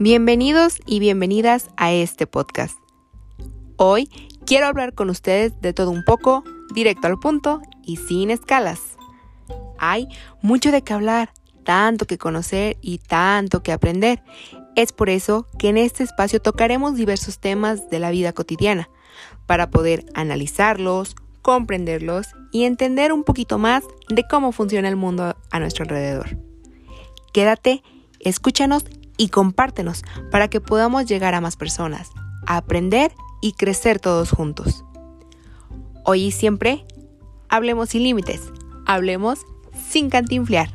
Bienvenidos y bienvenidas a este podcast. Hoy quiero hablar con ustedes de todo un poco, directo al punto y sin escalas. Hay mucho de qué hablar, tanto que conocer y tanto que aprender. Es por eso que en este espacio tocaremos diversos temas de la vida cotidiana, para poder analizarlos, comprenderlos y entender un poquito más de cómo funciona el mundo a nuestro alrededor. Quédate, escúchanos y compártenos para que podamos llegar a más personas, aprender y crecer todos juntos. Hoy y siempre, hablemos sin límites, hablemos sin cantinflear.